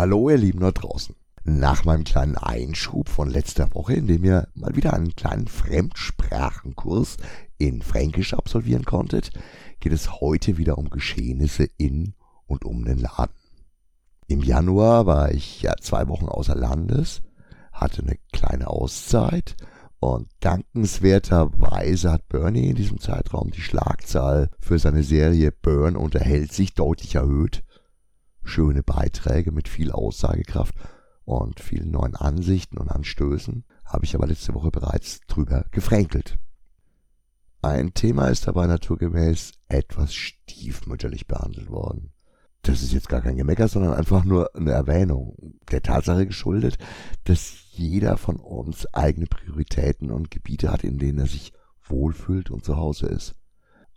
Hallo ihr Lieben da draußen. Nach meinem kleinen Einschub von letzter Woche, in dem ihr mal wieder einen kleinen Fremdsprachenkurs in Fränkisch absolvieren konntet, geht es heute wieder um Geschehnisse in und um den Laden. Im Januar war ich ja zwei Wochen außer Landes, hatte eine kleine Auszeit und dankenswerterweise hat Bernie in diesem Zeitraum die Schlagzahl für seine Serie Burn unterhält sich deutlich erhöht schöne Beiträge mit viel Aussagekraft und vielen neuen Ansichten und Anstößen, habe ich aber letzte Woche bereits drüber gefränkelt. Ein Thema ist dabei naturgemäß etwas stiefmütterlich behandelt worden. Das ist jetzt gar kein Gemecker, sondern einfach nur eine Erwähnung der Tatsache geschuldet, dass jeder von uns eigene Prioritäten und Gebiete hat, in denen er sich wohlfühlt und zu Hause ist.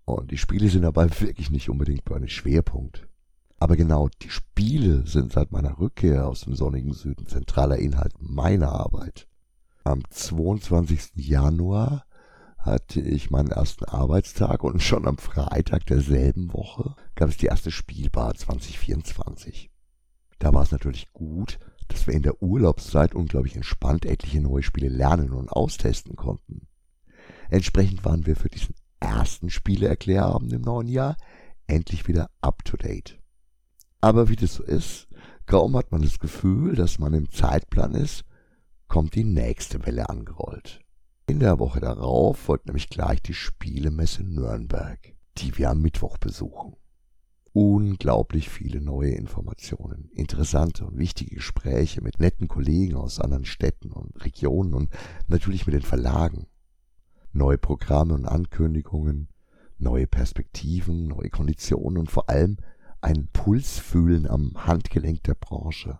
Und die Spiele sind dabei wirklich nicht unbedingt bei einem Schwerpunkt. Aber genau die Spiele sind seit meiner Rückkehr aus dem sonnigen Süden zentraler Inhalt meiner Arbeit. Am 22. Januar hatte ich meinen ersten Arbeitstag und schon am Freitag derselben Woche gab es die erste Spielbar 2024. Da war es natürlich gut, dass wir in der Urlaubszeit unglaublich entspannt etliche neue Spiele lernen und austesten konnten. Entsprechend waren wir für diesen ersten Spieleerklärabend im neuen Jahr endlich wieder up to date. Aber wie das so ist, kaum hat man das Gefühl, dass man im Zeitplan ist, kommt die nächste Welle angerollt. In der Woche darauf folgt nämlich gleich die Spielemesse Nürnberg, die wir am Mittwoch besuchen. Unglaublich viele neue Informationen, interessante und wichtige Gespräche mit netten Kollegen aus anderen Städten und Regionen und natürlich mit den Verlagen. Neue Programme und Ankündigungen, neue Perspektiven, neue Konditionen und vor allem ein Pulsfühlen am Handgelenk der Branche.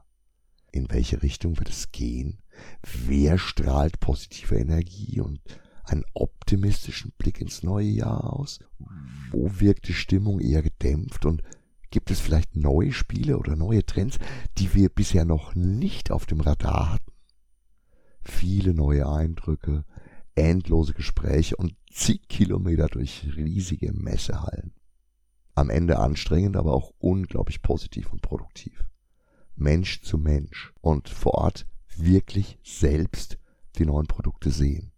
In welche Richtung wird es gehen? Wer strahlt positive Energie und einen optimistischen Blick ins neue Jahr aus? Wo wirkt die Stimmung eher gedämpft und gibt es vielleicht neue Spiele oder neue Trends, die wir bisher noch nicht auf dem Radar hatten? Viele neue Eindrücke, endlose Gespräche und zig Kilometer durch riesige Messehallen. Am Ende anstrengend, aber auch unglaublich positiv und produktiv. Mensch zu Mensch und vor Ort wirklich selbst die neuen Produkte sehen,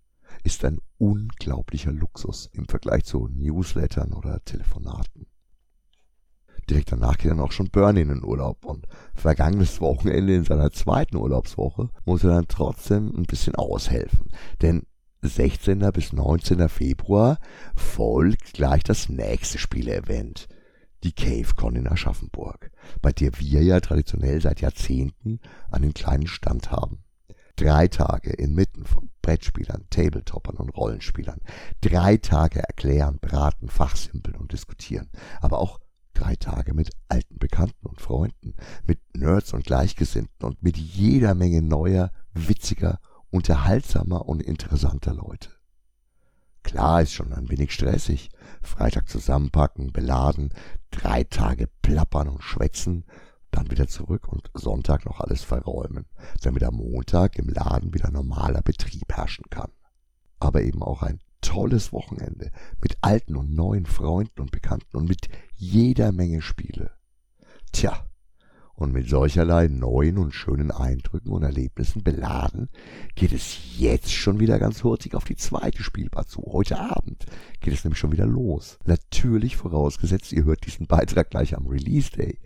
ist ein unglaublicher Luxus im Vergleich zu Newslettern oder Telefonaten. Direkt danach geht dann auch schon Bernie in den Urlaub und vergangenes Wochenende in seiner zweiten Urlaubswoche muss er dann trotzdem ein bisschen aushelfen, denn 16. bis 19. Februar folgt gleich das nächste Spiele-Event, die CaveCon in Aschaffenburg, bei der wir ja traditionell seit Jahrzehnten einen kleinen Stand haben. Drei Tage inmitten von Brettspielern, Tabletoppern und Rollenspielern. Drei Tage erklären, beraten, fachsimpeln und diskutieren. Aber auch drei Tage mit alten Bekannten und Freunden, mit Nerds und Gleichgesinnten und mit jeder Menge neuer, witziger unterhaltsamer und interessanter Leute. Klar ist schon ein wenig stressig. Freitag zusammenpacken, beladen, drei Tage plappern und schwätzen, dann wieder zurück und Sonntag noch alles verräumen, damit am Montag im Laden wieder normaler Betrieb herrschen kann. Aber eben auch ein tolles Wochenende mit alten und neuen Freunden und Bekannten und mit jeder Menge Spiele. Tja, und mit solcherlei neuen und schönen Eindrücken und Erlebnissen beladen, geht es jetzt schon wieder ganz hurtig auf die zweite Spielbar zu. Heute Abend geht es nämlich schon wieder los. Natürlich vorausgesetzt, ihr hört diesen Beitrag gleich am Release Day.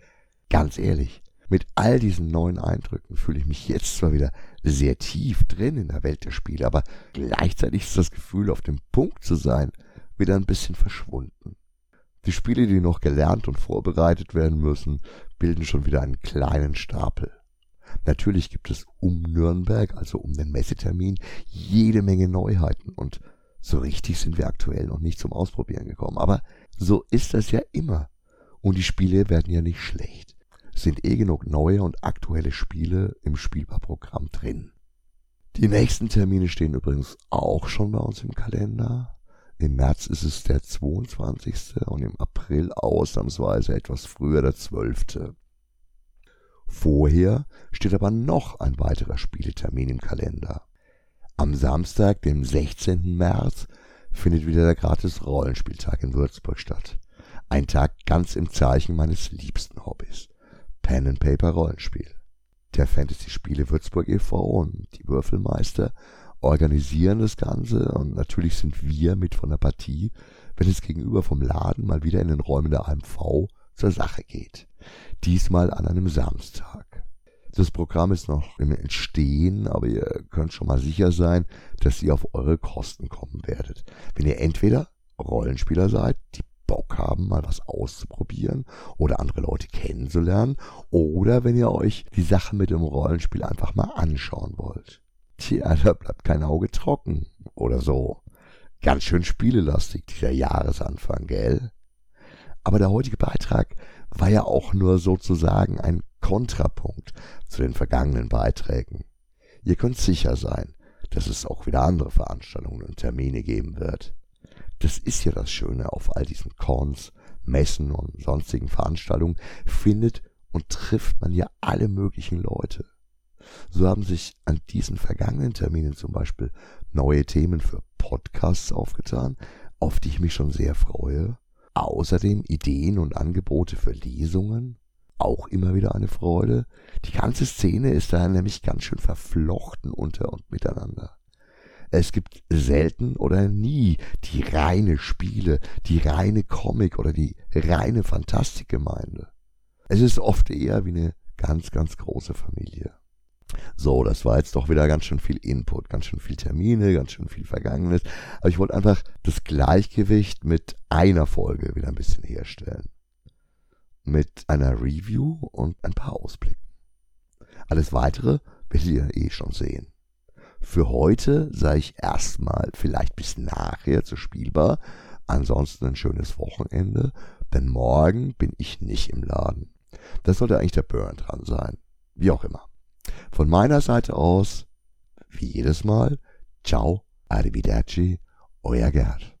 Ganz ehrlich, mit all diesen neuen Eindrücken fühle ich mich jetzt zwar wieder sehr tief drin in der Welt der Spiele, aber gleichzeitig ist das Gefühl, auf dem Punkt zu sein, wieder ein bisschen verschwunden. Die Spiele, die noch gelernt und vorbereitet werden müssen, bilden schon wieder einen kleinen Stapel. Natürlich gibt es um Nürnberg, also um den Messetermin, jede Menge Neuheiten und so richtig sind wir aktuell noch nicht zum Ausprobieren gekommen. Aber so ist das ja immer. Und die Spiele werden ja nicht schlecht. Sind eh genug neue und aktuelle Spiele im Spielbarprogramm drin. Die nächsten Termine stehen übrigens auch schon bei uns im Kalender. Im März ist es der 22. und im April ausnahmsweise etwas früher der 12. Vorher steht aber noch ein weiterer Spieletermin im Kalender. Am Samstag, dem 16. März, findet wieder der gratis Rollenspieltag in Würzburg statt. Ein Tag ganz im Zeichen meines liebsten Hobbys. Pen and Paper Rollenspiel. der Fantasy-Spiele Würzburg e.V. und die Würfelmeister organisieren das Ganze und natürlich sind wir mit von der Partie, wenn es gegenüber vom Laden mal wieder in den Räumen der AMV zur Sache geht. Diesmal an einem Samstag. Das Programm ist noch im Entstehen, aber ihr könnt schon mal sicher sein, dass ihr auf eure Kosten kommen werdet. Wenn ihr entweder Rollenspieler seid, die Bock haben, mal was auszuprobieren oder andere Leute kennenzulernen, oder wenn ihr euch die Sache mit dem Rollenspiel einfach mal anschauen wollt. Tja, da bleibt kein Auge trocken oder so. Ganz schön spielelastig, dieser Jahresanfang, gell? Aber der heutige Beitrag war ja auch nur sozusagen ein Kontrapunkt zu den vergangenen Beiträgen. Ihr könnt sicher sein, dass es auch wieder andere Veranstaltungen und Termine geben wird. Das ist ja das Schöne auf all diesen Cons, Messen und sonstigen Veranstaltungen findet und trifft man ja alle möglichen Leute. So haben sich an diesen vergangenen Terminen zum Beispiel neue Themen für Podcasts aufgetan, auf die ich mich schon sehr freue. Außerdem Ideen und Angebote für Lesungen, auch immer wieder eine Freude. Die ganze Szene ist da nämlich ganz schön verflochten unter und miteinander. Es gibt selten oder nie die reine Spiele, die reine Comic oder die reine Fantastikgemeinde. Es ist oft eher wie eine ganz, ganz große Familie. So, das war jetzt doch wieder ganz schön viel Input, ganz schön viel Termine, ganz schön viel Vergangenes. Aber ich wollte einfach das Gleichgewicht mit einer Folge wieder ein bisschen herstellen. Mit einer Review und ein paar Ausblicken. Alles weitere werdet ihr eh schon sehen. Für heute sei ich erstmal vielleicht bis nachher zu spielbar. Ansonsten ein schönes Wochenende, denn morgen bin ich nicht im Laden. Das sollte eigentlich der Burn dran sein. Wie auch immer. Von meiner Seite aus, wie jedes Mal, ciao, arrivederci, euer Gerd.